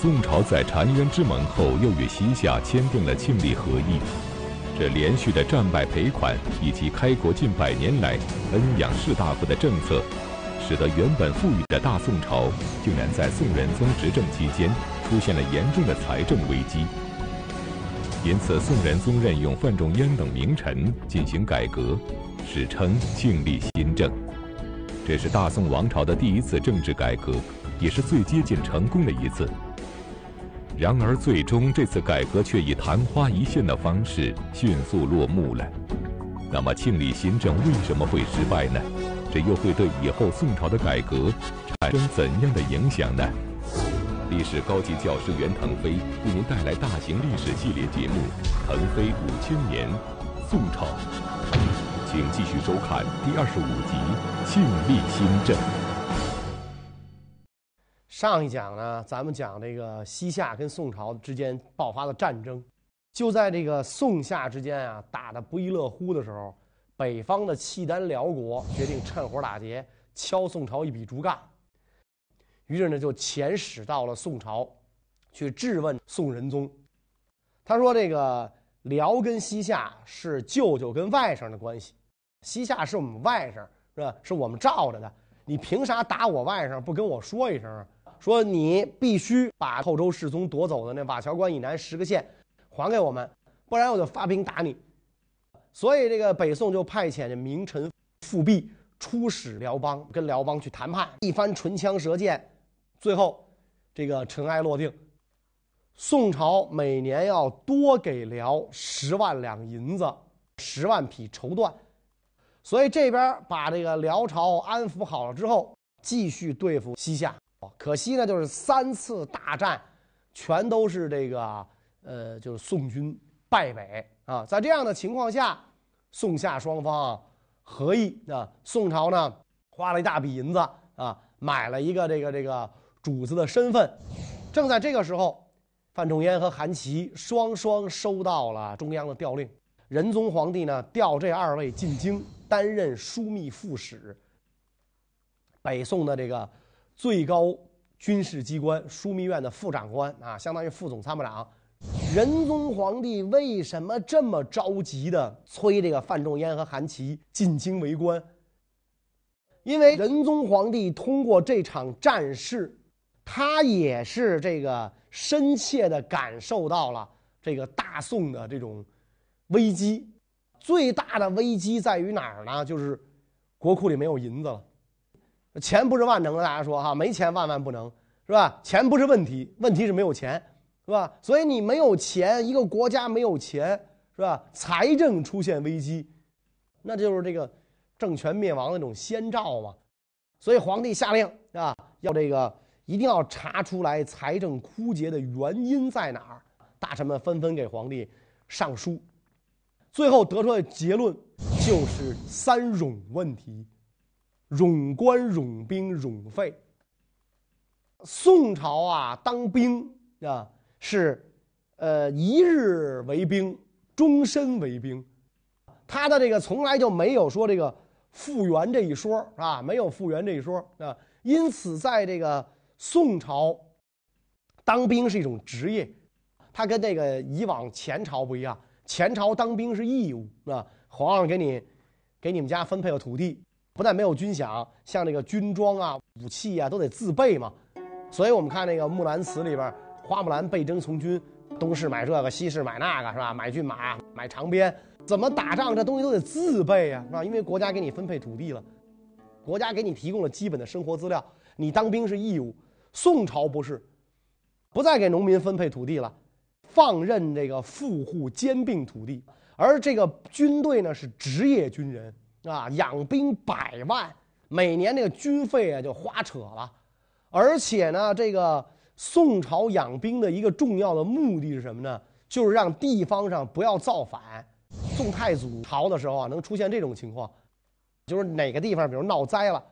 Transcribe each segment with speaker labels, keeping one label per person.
Speaker 1: 宋朝在澶渊之盟后，又与西夏签订了庆历和议。这连续的战败赔款，以及开国近百年来恩养士大夫的政策，使得原本富裕的大宋朝，竟然在宋仁宗执政期间出现了严重的财政危机。因此，宋仁宗任用范仲淹等名臣进行改革，史称庆历新政。这是大宋王朝的第一次政治改革，也是最接近成功的一次。然而，最终这次改革却以昙花一现的方式迅速落幕了。那么，庆历新政为什么会失败呢？这又会对以后宋朝的改革产生怎样的影响呢？历史高级教师袁腾飞为您带来大型历史系列节目《腾飞五千年·宋朝》，请继续收看第二十五集《庆历新政》。
Speaker 2: 上一讲呢，咱们讲这个西夏跟宋朝之间爆发的战争，就在这个宋夏之间啊打得不亦乐乎的时候，北方的契丹辽国决定趁火打劫，敲宋朝一笔竹杠。于是呢，就遣使到了宋朝，去质问宋仁宗。他说：“这个辽跟西夏是舅舅跟外甥的关系，西夏是我们外甥，是吧？是我们罩着的，你凭啥打我外甥？不跟我说一声啊？”说你必须把后周世宗夺走的那瓦桥关以南十个县还给我们，不然我就发兵打你。所以这个北宋就派遣这名臣富弼出使辽邦，跟辽邦去谈判，一番唇枪舌剑，最后这个尘埃落定。宋朝每年要多给辽十万两银子，十万匹绸缎，所以这边把这个辽朝安抚好了之后，继续对付西夏。可惜呢，就是三次大战，全都是这个呃，就是宋军败北啊。在这样的情况下，宋夏双方合议啊，宋朝呢花了一大笔银子啊，买了一个这个这个主子的身份。正在这个时候，范仲淹和韩琦双双收到了中央的调令，仁宗皇帝呢调这二位进京担任枢密副使。北宋的这个。最高军事机关枢密院的副长官啊，相当于副总参谋长。仁宗皇帝为什么这么着急的催这个范仲淹和韩琦进京为官？因为仁宗皇帝通过这场战事，他也是这个深切的感受到了这个大宋的这种危机。最大的危机在于哪儿呢？就是国库里没有银子了。钱不是万能的，大家说哈，没钱万万不能，是吧？钱不是问题，问题是没有钱，是吧？所以你没有钱，一个国家没有钱，是吧？财政出现危机，那就是这个政权灭亡的那种先兆嘛。所以皇帝下令啊，要这个一定要查出来财政枯竭的原因在哪儿。大臣们纷纷给皇帝上书，最后得出的结论就是三冗问题。冗官、冗兵、冗费。宋朝啊，当兵啊是，呃，一日为兵，终身为兵。他的这个从来就没有说这个复员这一说啊，没有复员这一说啊。因此，在这个宋朝，当兵是一种职业，他跟这个以往前朝不一样。前朝当兵是义务啊，皇上给你，给你们家分配了土地。不但没有军饷，像这个军装啊、武器啊都得自备嘛。所以我们看那个《木兰辞》里边，花木兰被征从军，东市买这个，西市买那个，是吧？买骏马，买长鞭，怎么打仗这东西都得自备啊，是吧？因为国家给你分配土地了，国家给你提供了基本的生活资料，你当兵是义务。宋朝不是，不再给农民分配土地了，放任这个富户兼并土地，而这个军队呢是职业军人。啊，养兵百万，每年这个军费啊就花扯了，而且呢，这个宋朝养兵的一个重要的目的是什么呢？就是让地方上不要造反。宋太祖朝的时候啊，能出现这种情况，就是哪个地方比如闹灾了，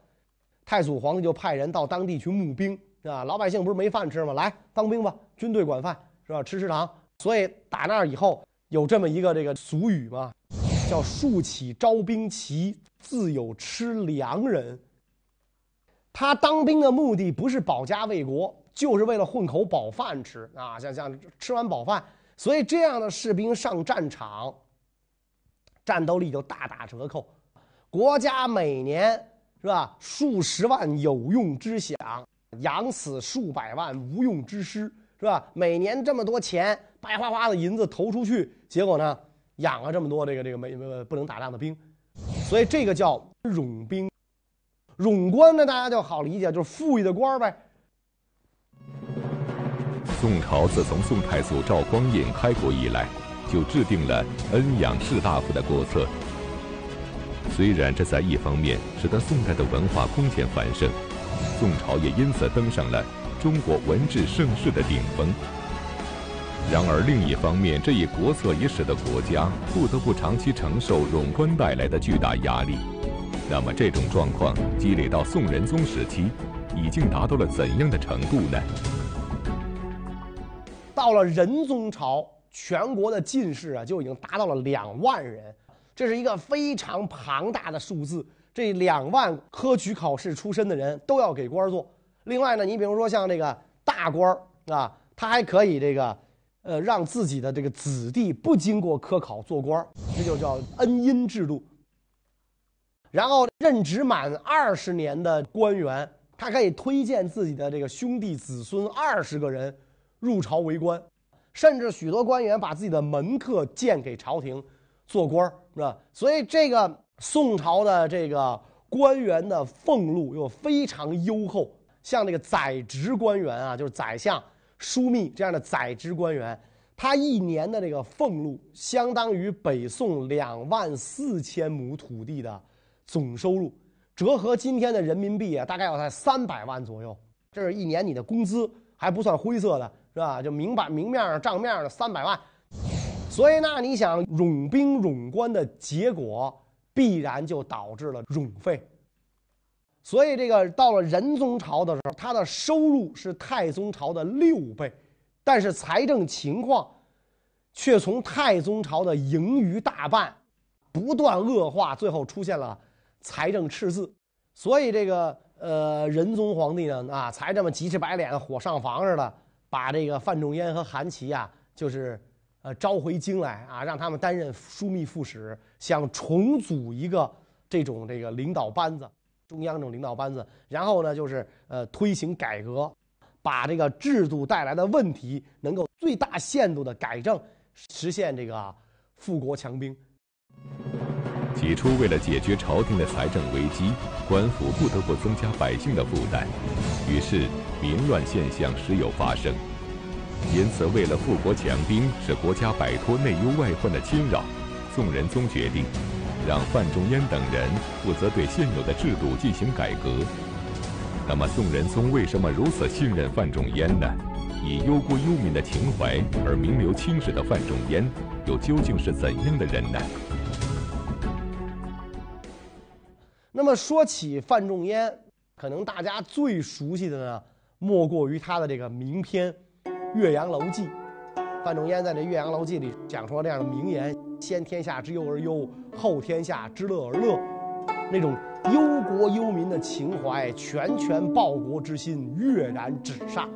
Speaker 2: 太祖皇帝就派人到当地去募兵，是吧，老百姓不是没饭吃吗？来当兵吧，军队管饭是吧？吃食堂。所以打那儿以后有这么一个这个俗语嘛。叫竖起招兵旗，自有吃粮人。他当兵的目的不是保家卫国，就是为了混口饱饭吃啊！像像吃完饱饭，所以这样的士兵上战场，战斗力就大打折扣。国家每年是吧，数十万有用之饷，养死数百万无用之师，是吧？每年这么多钱，白花花的银子投出去，结果呢，养了这么多这个这个没没不能打仗的兵，所以这个叫冗兵。冗官呢，大家就好理解，就是富裕的官呗。
Speaker 1: 宋朝自从宋太祖赵匡胤开国以来，就制定了恩养士大夫的国策。虽然这在一方面使得宋代的文化空前繁盛，宋朝也因此登上了中国文治盛世的顶峰。然而另一方面，这一国策也使得国家不得不长期承受冗官带来的巨大压力。那么这种状况积累到宋仁宗时期，已经达到了怎样的程度呢？
Speaker 2: 到了仁宗朝，全国的进士啊就已经达到了两万人，这是一个非常庞大的数字。这两万科举考试出身的人都要给官做。另外呢，你比如说像这个大官啊，他还可以这个，呃，让自己的这个子弟不经过科考做官，这就叫恩荫制度。然后任职满二十年的官员，他可以推荐自己的这个兄弟子孙二十个人入朝为官，甚至许多官员把自己的门客荐给朝廷做官是吧？所以这个宋朝的这个官员的俸禄又非常优厚，像这个宰执官员啊，就是宰相、枢密这样的宰执官员，他一年的这个俸禄相当于北宋两万四千亩土地的。总收入折合今天的人民币啊，大概要在三百万左右。这是一年你的工资，还不算灰色的，是吧？就明版明面上账面的三百万。所以那你想冗兵冗官的结果，必然就导致了冗费。所以这个到了仁宗朝的时候，他的收入是太宗朝的六倍，但是财政情况却从太宗朝的盈余大半不断恶化，最后出现了。财政赤字，所以这个呃仁宗皇帝呢啊才这么急赤白脸火上房似的，把这个范仲淹和韩琦啊就是呃召回京来啊，让他们担任枢密副使，想重组一个这种这个领导班子，中央这种领导班子，然后呢就是呃推行改革，把这个制度带来的问题能够最大限度的改正，实现这个富国强兵。
Speaker 1: 起初，为了解决朝廷的财政危机，官府不得不增加百姓的负担，于是民乱现象时有发生。因此，为了富国强兵，使国家摆脱内忧外患的侵扰，宋仁宗决定让范仲淹等人负责对现有的制度进行改革。那么，宋仁宗为什么如此信任范仲淹呢？以忧国忧民的情怀而名留青史的范仲淹，又究竟是怎样的人呢？
Speaker 2: 那么说起范仲淹，可能大家最熟悉的呢，莫过于他的这个名篇《岳阳楼记》。范仲淹在这《岳阳楼记》里讲出了这样的名言：“先天下之忧而忧，后天下之乐而乐。”那种忧国忧民的情怀，拳拳报国之心跃然纸上。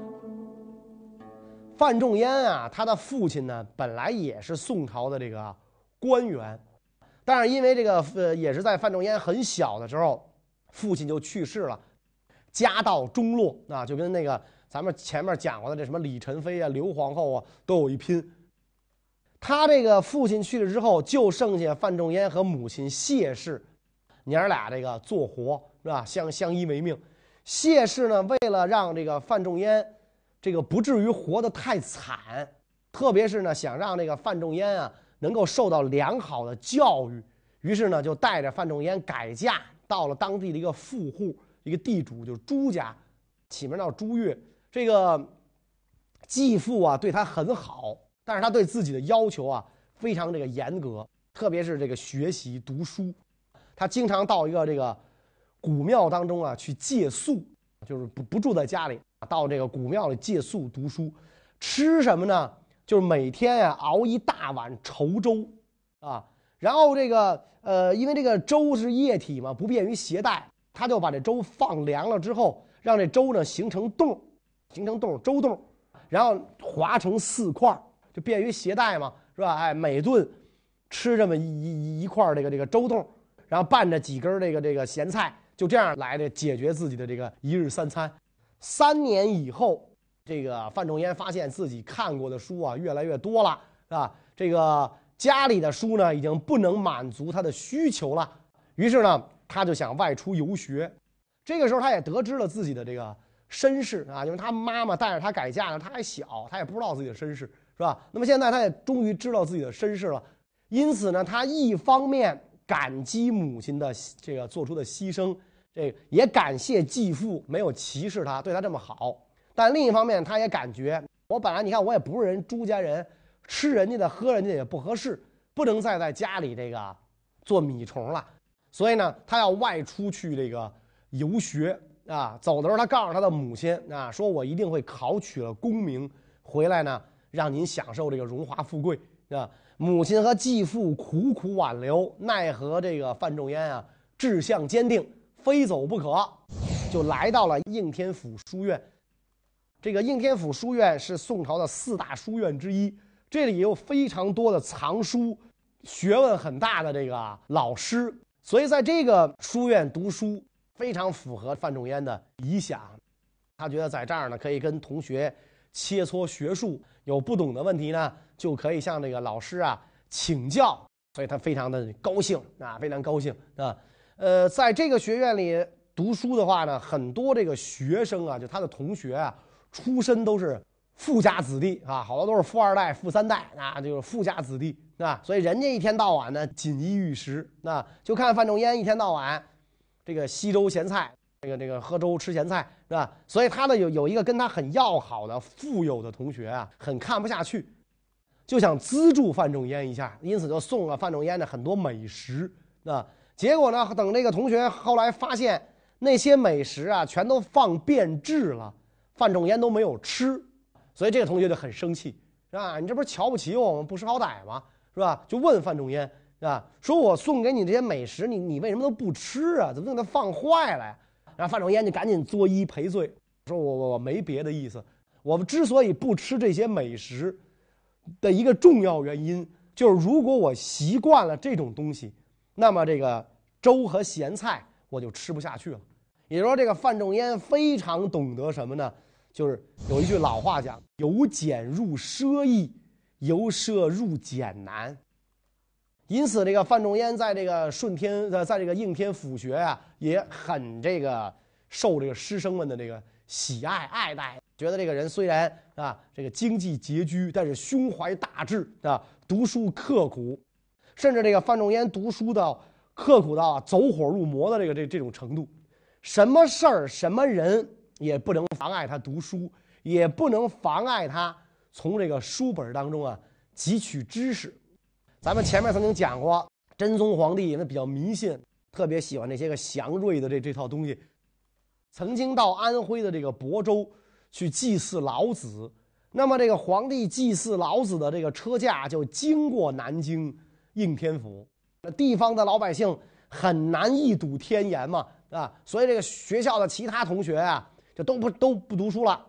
Speaker 2: 范仲淹啊，他的父亲呢，本来也是宋朝的这个官员。但是因为这个呃，也是在范仲淹很小的时候，父亲就去世了，家道中落啊，就跟那个咱们前面讲过的这什么李宸妃啊、刘皇后啊都有一拼。他这个父亲去了之后，就剩下范仲淹和母亲谢氏，娘俩这个做活是吧？相相依为命。谢氏呢，为了让这个范仲淹这个不至于活得太惨，特别是呢，想让这个范仲淹啊。能够受到良好的教育，于是呢，就带着范仲淹改嫁到了当地的一个富户，一个地主，就是朱家，起名叫朱越。这个继父啊，对他很好，但是他对自己的要求啊，非常这个严格，特别是这个学习读书，他经常到一个这个古庙当中啊去借宿，就是不不住在家里，到这个古庙里借宿读书，吃什么呢？就是每天呀熬一大碗稠粥，啊，然后这个呃，因为这个粥是液体嘛，不便于携带，他就把这粥放凉了之后，让这粥呢形成洞，形成洞粥洞，然后划成四块就便于携带嘛，是吧？哎，每顿吃这么一一一块这个这个粥洞，然后拌着几根这个这个咸菜，就这样来的解决自己的这个一日三餐。三年以后，这个范仲淹发现自己看过的书啊越来越多了，是吧？这个家里的书呢已经不能满足他的需求了，于是呢他就想外出游学。这个时候他也得知了自己的这个身世啊，因为他妈妈带着他改嫁呢，他还小，他也不知道自己的身世，是吧？那么现在他也终于知道自己的身世了，因此呢，他一方面感激母亲的这个做出的牺牲。这也感谢继父没有歧视他，对他这么好。但另一方面，他也感觉我本来你看我也不是人朱家人，吃人家的喝人家的也不合适，不能再在家里这个做米虫了。所以呢，他要外出去这个游学啊。走的时候，他告诉他的母亲啊，说我一定会考取了功名，回来呢让您享受这个荣华富贵啊。母亲和继父苦苦挽留，奈何这个范仲淹啊志向坚定。非走不可，就来到了应天府书院。这个应天府书院是宋朝的四大书院之一，这里有非常多的藏书，学问很大的这个老师，所以在这个书院读书非常符合范仲淹的理想。他觉得在这儿呢，可以跟同学切磋学术，有不懂的问题呢，就可以向这个老师啊请教，所以他非常的高兴啊，非常高兴啊。呃，在这个学院里读书的话呢，很多这个学生啊，就他的同学啊，出身都是富家子弟啊，好多都是富二代、富三代啊，就是富家子弟啊，所以人家一天到晚呢锦衣玉食，那就看范仲淹一天到晚这个稀粥咸菜，这个这个喝粥吃咸菜是吧？所以他呢有有一个跟他很要好的富有的同学啊，很看不下去，就想资助范仲淹一下，因此就送了范仲淹的很多美食啊。结果呢？等这个同学后来发现那些美食啊，全都放变质了，范仲淹都没有吃，所以这个同学就很生气，是吧？你这不是瞧不起我们，不识好歹吗？是吧？就问范仲淹，是吧？说我送给你这些美食，你你为什么都不吃啊？怎么给它放坏了呀？然后范仲淹就赶紧作揖赔罪，说我我我没别的意思，我们之所以不吃这些美食的一个重要原因，就是如果我习惯了这种东西。那么这个粥和咸菜我就吃不下去了。也就是说，这个范仲淹非常懂得什么呢？就是有一句老话讲：“由俭入奢易，由奢入俭难。”因此，这个范仲淹在这个顺天呃，在这个应天府学啊，也很这个受这个师生们的这个喜爱爱戴，觉得这个人虽然啊这个经济拮据，但是胸怀大志啊，读书刻苦。甚至这个范仲淹读书到刻苦到走火入魔的这个这这种程度，什么事儿什么人也不能妨碍他读书，也不能妨碍他从这个书本当中啊汲取知识。咱们前面曾经讲过，真宗皇帝那比较迷信，特别喜欢那些个祥瑞的这这套东西，曾经到安徽的这个亳州去祭祀老子。那么这个皇帝祭祀老子的这个车驾就经过南京。应天府，那地方的老百姓很难一睹天颜嘛，啊，所以这个学校的其他同学啊，就都不都不读书了，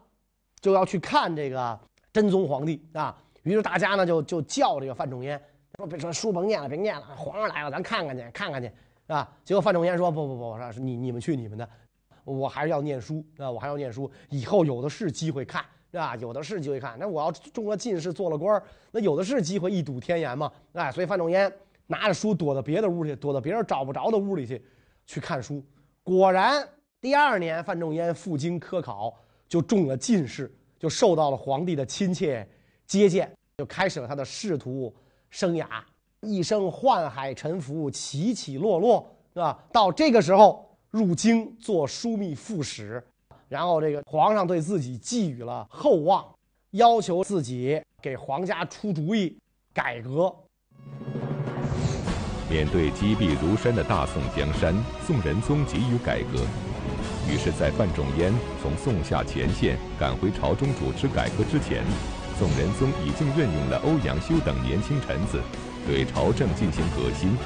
Speaker 2: 就要去看这个真宗皇帝啊。于是大家呢就就叫这个范仲淹，说别说书甭念了，别念了，皇上来了，咱看看去，看看去，是吧。结果范仲淹说不不不，我说你你们去你们的，我还是要念书啊，我还要念书，以后有的是机会看。是吧？有的是机会看。那我要中了进士，做了官那有的是机会一睹天颜嘛。哎，所以范仲淹拿着书躲到别的屋去，躲到别人找不着的屋里去，去看书。果然，第二年范仲淹赴京科考，就中了进士，就受到了皇帝的亲切接见，就开始了他的仕途生涯。一生宦海沉浮，起起落落，是吧？到这个时候入京做枢密副使。然后，这个皇上对自己寄予了厚望，要求自己给皇家出主意改革。
Speaker 1: 面对积弊如山的大宋江山，宋仁宗急于改革，于是，在范仲淹从宋夏前线赶回朝中主持改革之前，宋仁宗已经任用了欧阳修等年轻臣子，对朝政进行革新。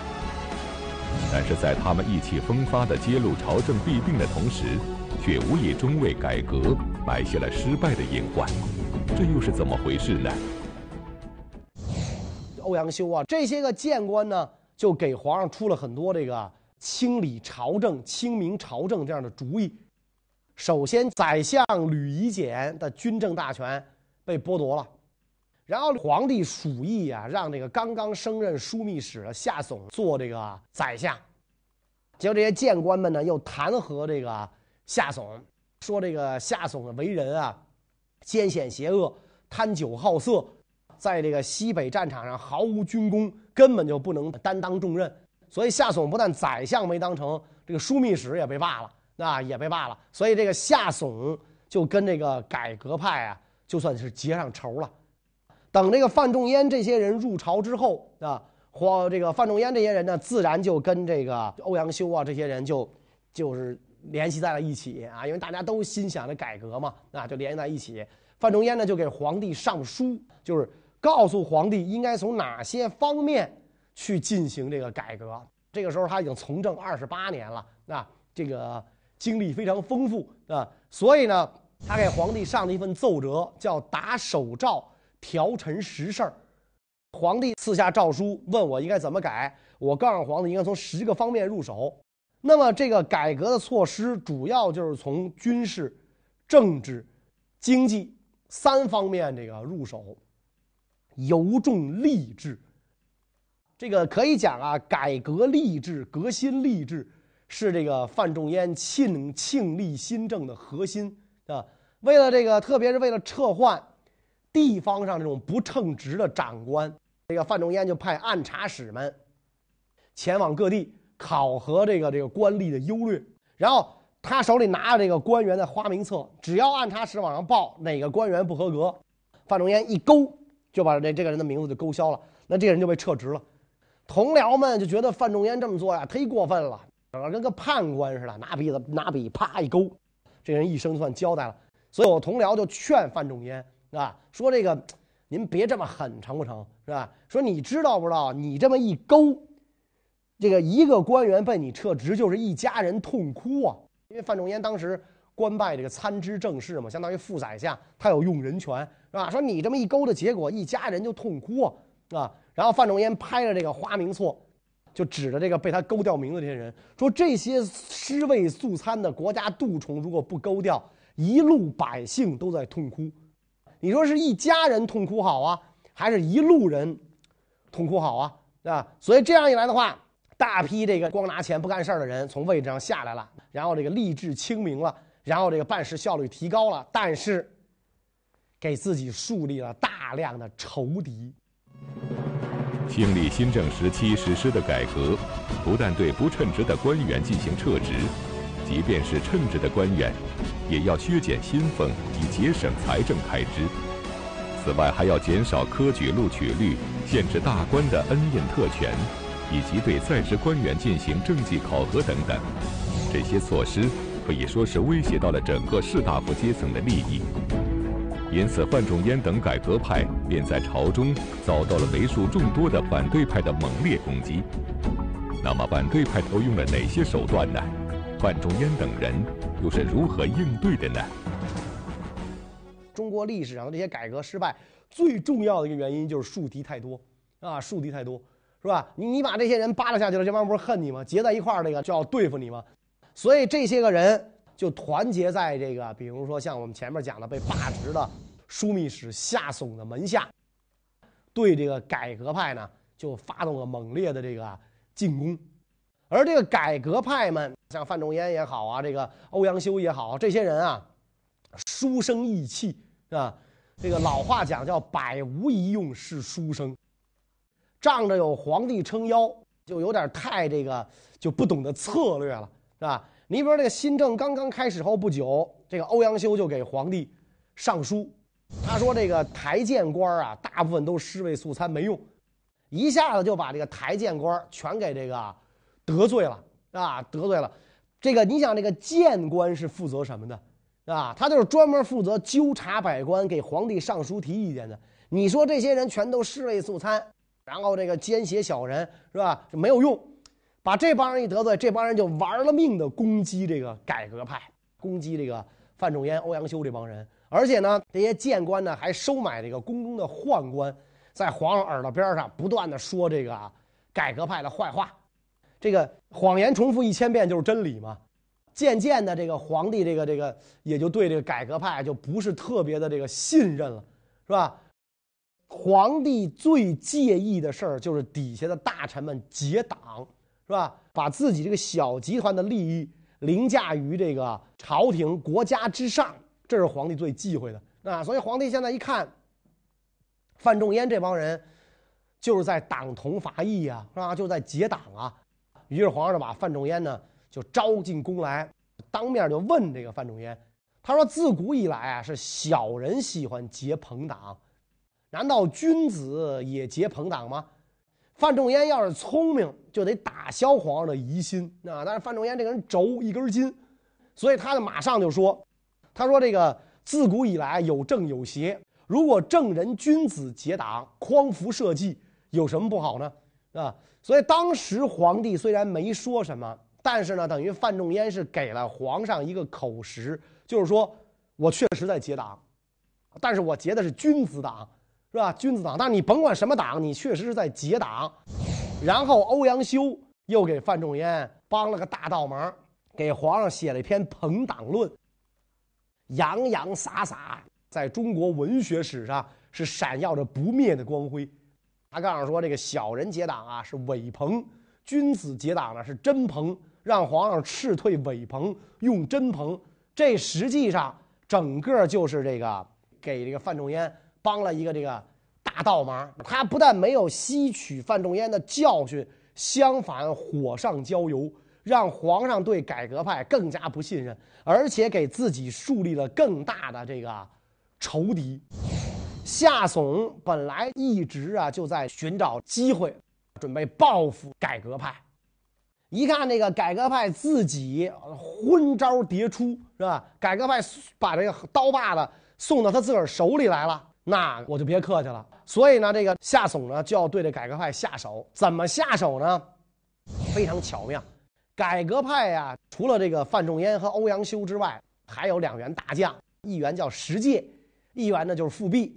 Speaker 1: 但是在他们意气风发地揭露朝政弊病的同时，却无意中为改革埋下了失败的隐患。这又是怎么回事呢？
Speaker 2: 欧阳修啊，这些个谏官呢，就给皇上出了很多这个清理朝政、清明朝政这样的主意。首先，宰相吕夷简的军政大权被剥夺了，然后皇帝鼠疫啊，让这个刚刚升任枢密使的夏竦做这个宰相。结果这些谏官们呢，又弹劾这个夏竦，说这个夏竦的为人啊，奸险邪恶、贪酒好色，在这个西北战场上毫无军功，根本就不能担当重任。所以夏竦不但宰相没当成，这个枢密使也被罢了。那也被罢了，所以这个夏竦就跟这个改革派啊，就算是结上仇了。等这个范仲淹这些人入朝之后啊，或这个范仲淹这些人呢，自然就跟这个欧阳修啊这些人就就是联系在了一起啊，因为大家都心想着改革嘛，啊，就联系在一起。范仲淹呢就给皇帝上书，就是告诉皇帝应该从哪些方面去进行这个改革。这个时候他已经从政二十八年了，啊，这个。经历非常丰富啊，所以呢，他给皇帝上了一份奏折，叫打手诏调陈实事儿。皇帝赐下诏书，问我应该怎么改。我告诉皇帝，应该从十个方面入手。那么这个改革的措施，主要就是从军事、政治、经济三方面这个入手，尤重吏治。这个可以讲啊，改革吏治，革新吏治。是这个范仲淹庆庆历新政的核心啊！为了这个，特别是为了撤换地方上这种不称职的长官，这个范仲淹就派按察使们前往各地考核这个这个官吏的优劣，然后他手里拿着这个官员的花名册，只要按察使往上报哪个官员不合格，范仲淹一勾就把这这个人的名字就勾销了，那这个人就被撤职了。同僚们就觉得范仲淹这么做呀，忒过分了。整个跟个判官似的，拿笔子拿笔啪一勾，这人一生算交代了。所以我同僚就劝范仲淹啊，说这个您别这么狠，成不成？是吧？说你知道不知道？你这么一勾，这个一个官员被你撤职，就是一家人痛哭啊。因为范仲淹当时官拜这个参知政事嘛，相当于副宰相，他有用人权，是吧？说你这么一勾的结果，一家人就痛哭啊，啊。然后范仲淹拍了这个花名册。就指着这个被他勾掉名字这些人说：“这些尸位素餐的国家蠹虫，如果不勾掉，一路百姓都在痛哭。你说是一家人痛哭好啊，还是一路人痛哭好啊？啊！所以这样一来的话，大批这个光拿钱不干事儿的人从位置上下来了，然后这个吏治清明了，然后这个办事效率提高了，但是给自己树立了大量的仇敌。”
Speaker 1: 清理新政时期实施的改革，不但对不称职的官员进行撤职，即便是称职的官员，也要削减薪俸以节省财政开支。此外，还要减少科举录取率，限制大官的恩印特权，以及对在职官员进行政绩考核等等。这些措施可以说是威胁到了整个士大夫阶层的利益。因此，范仲淹等改革派便在朝中遭到了为数众多的反对派的猛烈攻击。那么，反对派都用了哪些手段呢？范仲淹等人又是如何应对的呢？
Speaker 2: 中国历史上的这些改革失败，最重要的一个原因就是树敌太多啊，树敌太多，是吧？你把这些人扒拉下去了，这帮不是恨你吗？结在一块儿，这个就要对付你吗？所以这些个人就团结在这个，比如说像我们前面讲的被罢职的。枢密使夏竦的门下，对这个改革派呢，就发动了猛烈的这个进攻。而这个改革派们，像范仲淹也好啊，这个欧阳修也好，这些人啊，书生意气啊。这个老话讲叫“百无一用是书生”，仗着有皇帝撑腰，就有点太这个就不懂得策略了，是吧？你比如这个新政刚刚开始后不久，这个欧阳修就给皇帝上书。他说：“这个台谏官啊，大部分都尸位素餐，没用，一下子就把这个台谏官全给这个得罪了啊，得罪了。这个你想，这个谏官是负责什么的啊？他就是专门负责纠察百官，给皇帝上书提意见的。你说这些人全都尸位素餐，然后这个奸邪小人是吧？没有用。把这帮人一得罪，这帮人就玩了命的攻击这个改革派，攻击这个范仲淹、欧阳修这帮人。而且呢，这些谏官呢还收买这个宫中的宦官，在皇上耳朵边上不断的说这个改革派的坏话。这个谎言重复一千遍就是真理嘛。渐渐的，这个皇帝这个这个也就对这个改革派就不是特别的这个信任了，是吧？皇帝最介意的事儿就是底下的大臣们结党。是吧？把自己这个小集团的利益凌驾于这个朝廷国家之上，这是皇帝最忌讳的啊！所以皇帝现在一看，范仲淹这帮人就是在党同伐异呀，是吧？就在结党啊！于是皇上就把范仲淹呢就招进宫来，当面就问这个范仲淹，他说：“自古以来啊，是小人喜欢结朋党，难道君子也结朋党吗？”范仲淹要是聪明，就得打消皇上的疑心啊！但是范仲淹这个人轴一根筋，所以他就马上就说：“他说这个自古以来有正有邪，如果正人君子结党，匡扶社稷，有什么不好呢？啊！所以当时皇帝虽然没说什么，但是呢，等于范仲淹是给了皇上一个口实，就是说我确实在结党，但是我结的是君子党。”是吧？君子党，但是你甭管什么党，你确实是在结党。然后欧阳修又给范仲淹帮了个大倒忙，给皇上写了一篇《朋党论》，洋洋洒洒，在中国文学史上是闪耀着不灭的光辉。他告诉说，这个小人结党啊是伪朋，君子结党呢是真朋，让皇上斥退伪朋，用真朋。这实际上整个就是这个给这个范仲淹。帮了一个这个大倒忙，他不但没有吸取范仲淹的教训，相反火上浇油，让皇上对改革派更加不信任，而且给自己树立了更大的这个仇敌。夏竦本来一直啊就在寻找机会，准备报复改革派，一看这个改革派自己昏招迭出，是吧？改革派把这个刀把子送到他自个儿手里来了。那我就别客气了。所以呢，这个夏竦呢就要对这改革派下手。怎么下手呢？非常巧妙。改革派呀，除了这个范仲淹和欧阳修之外，还有两员大将，一员叫石介，一员呢就是富弼。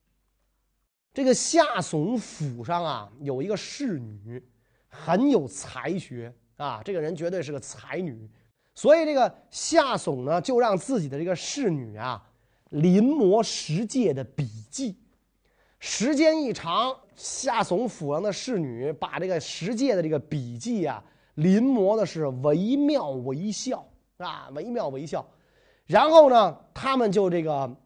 Speaker 2: 这个夏竦府上啊有一个侍女，很有才学啊，这个人绝对是个才女。所以这个夏竦呢就让自己的这个侍女啊。临摹石介的笔记，时间一长，夏竦府上的侍女把这个石介的这个笔记啊临摹的是惟妙惟肖啊，惟妙惟肖。然后呢，他们就这个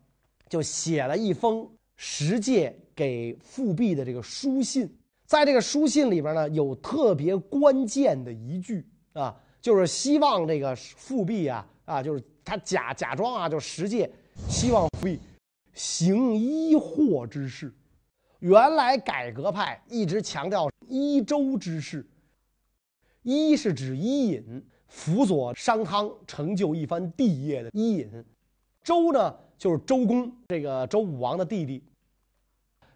Speaker 2: 就写了一封石介给富弼的这个书信，在这个书信里边呢，有特别关键的一句啊，就是希望这个富弼啊啊，就是他假假装啊，就石介。希望富弼行医祸之事。原来改革派一直强调医周之事，一是指伊尹辅佐商汤成就一番帝业的伊尹，周呢就是周公这个周武王的弟弟。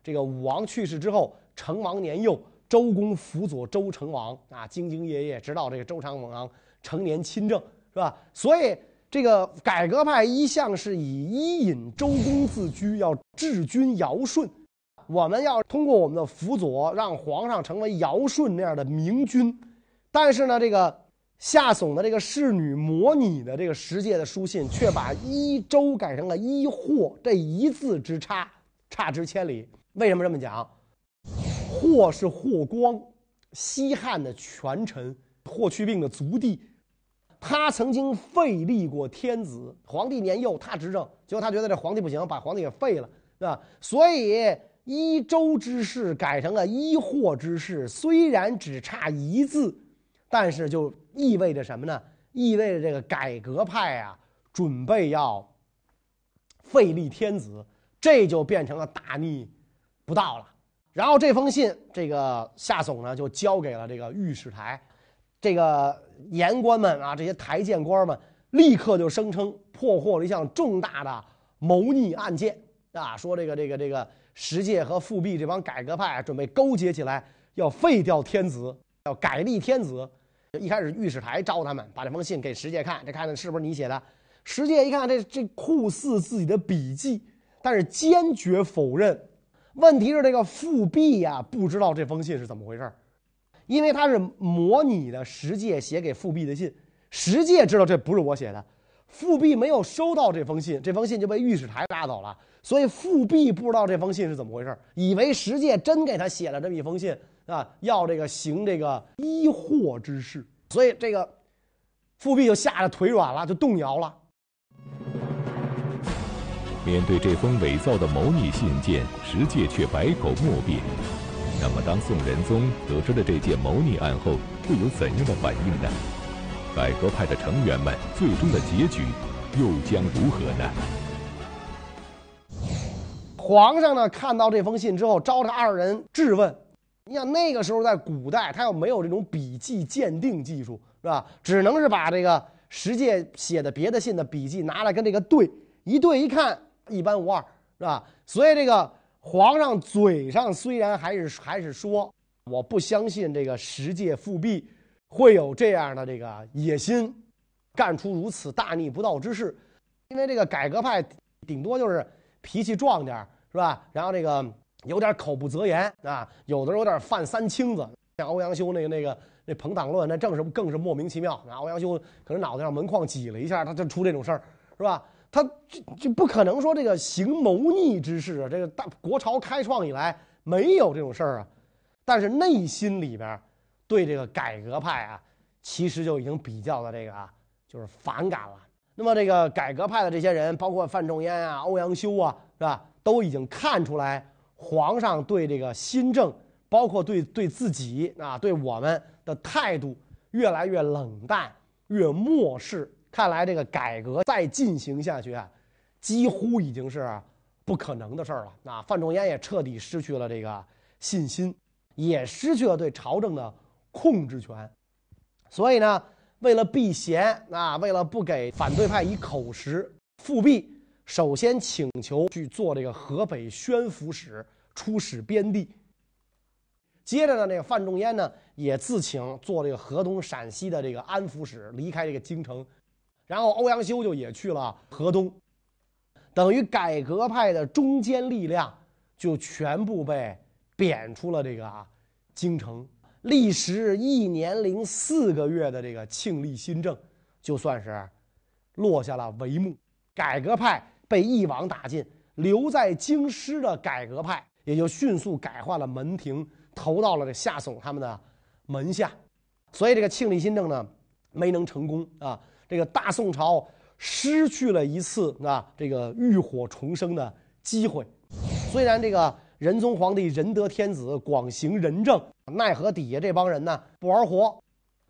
Speaker 2: 这个武王去世之后，成王年幼，周公辅佐周成王啊，兢兢业业，直到这个周成王成年亲政，是吧？所以。这个改革派一向是以伊尹、周公自居，要治君尧舜。我们要通过我们的辅佐，让皇上成为尧舜那样的明君。但是呢，这个夏竦的这个侍女模拟的这个十诫的书信，却把一周改成了一霍，这一字之差，差之千里。为什么这么讲？霍是霍光，西汉的权臣，霍去病的族弟。他曾经废立过天子，皇帝年幼，他执政，结果他觉得这皇帝不行，把皇帝给废了，对吧？所以一周之事改成了一霍之事，虽然只差一字，但是就意味着什么呢？意味着这个改革派啊，准备要废立天子，这就变成了大逆不道了。然后这封信，这个夏竦呢，就交给了这个御史台。这个言官们啊，这些台谏官们立刻就声称破获了一项重大的谋逆案件啊，说这个这个这个石介和富弼这帮改革派准备勾结起来，要废掉天子，要改立天子。一开始御史台招他们，把这封信给石介看，这看看是不是你写的。石介一看，这这酷似自己的笔迹，但是坚决否认。问题是这个富弼呀，不知道这封信是怎么回事因为他是模拟的石介写给富弼的信，石介知道这不是我写的，富弼没有收到这封信，这封信就被御史台拉走了，所以富弼不知道这封信是怎么回事以为石介真给他写了这么一封信。啊，要这个行这个医祸之事，所以这个富弼就吓得腿软了，就动摇了。
Speaker 1: 面对这封伪造的谋逆信件，石介却百口莫辩。那么，当宋仁宗得知了这件谋逆案后，会有怎样的反应呢？改革派的成员们最终的结局又将如何呢？
Speaker 2: 皇上呢，看到这封信之后，召他二人质问。你想那个时候在古代，他又没有这种笔迹鉴定技术，是吧？只能是把这个石介写的别的信的笔迹拿来跟这个对一对一看，一般无二，是吧？所以这个皇上嘴上虽然还是还是说我不相信这个石介复辟会有这样的这个野心，干出如此大逆不道之事，因为这个改革派顶多就是脾气壮点是吧？然后这个。有点口不择言啊，有的时候有点犯三清子，像欧阳修那个那个那朋党论，那正是更是莫名其妙啊。欧阳修可能脑袋上门框挤了一下，他就出这种事儿，是吧？他就就不可能说这个行谋逆之事啊。这个大国朝开创以来没有这种事儿啊，但是内心里边对这个改革派啊，其实就已经比较的这个啊，就是反感了。那么这个改革派的这些人，包括范仲淹啊、欧阳修啊，是吧？都已经看出来。皇上对这个新政，包括对对自己啊，对我们的态度越来越冷淡，越漠视。看来这个改革再进行下去啊，几乎已经是不可能的事儿了。那范仲淹也彻底失去了这个信心，也失去了对朝政的控制权。所以呢，为了避嫌啊，为了不给反对派以口实，复辟。首先请求去做这个河北宣抚使，出使边地。接着呢，这个范仲淹呢也自请做这个河东、陕西的这个安抚使，离开这个京城。然后欧阳修就也去了河东，等于改革派的中坚力量就全部被贬出了这个啊京城。历时一年零四个月的这个庆历新政，就算是落下了帷幕。改革派。被一网打尽，留在京师的改革派也就迅速改换了门庭，投到了这夏竦他们的门下，所以这个庆历新政呢没能成功啊。这个大宋朝失去了一次啊这个浴火重生的机会。虽然这个仁宗皇帝仁德天子广行仁政，奈何底下这帮人呢不玩活，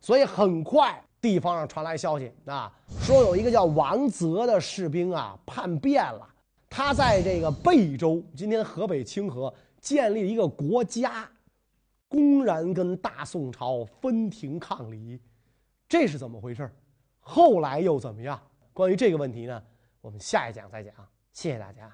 Speaker 2: 所以很快。地方上传来消息啊，说有一个叫王泽的士兵啊叛变了，他在这个贝州（今天河北清河）建立一个国家，公然跟大宋朝分庭抗礼，这是怎么回事？后来又怎么样？关于这个问题呢，我们下一讲再讲。谢谢大家。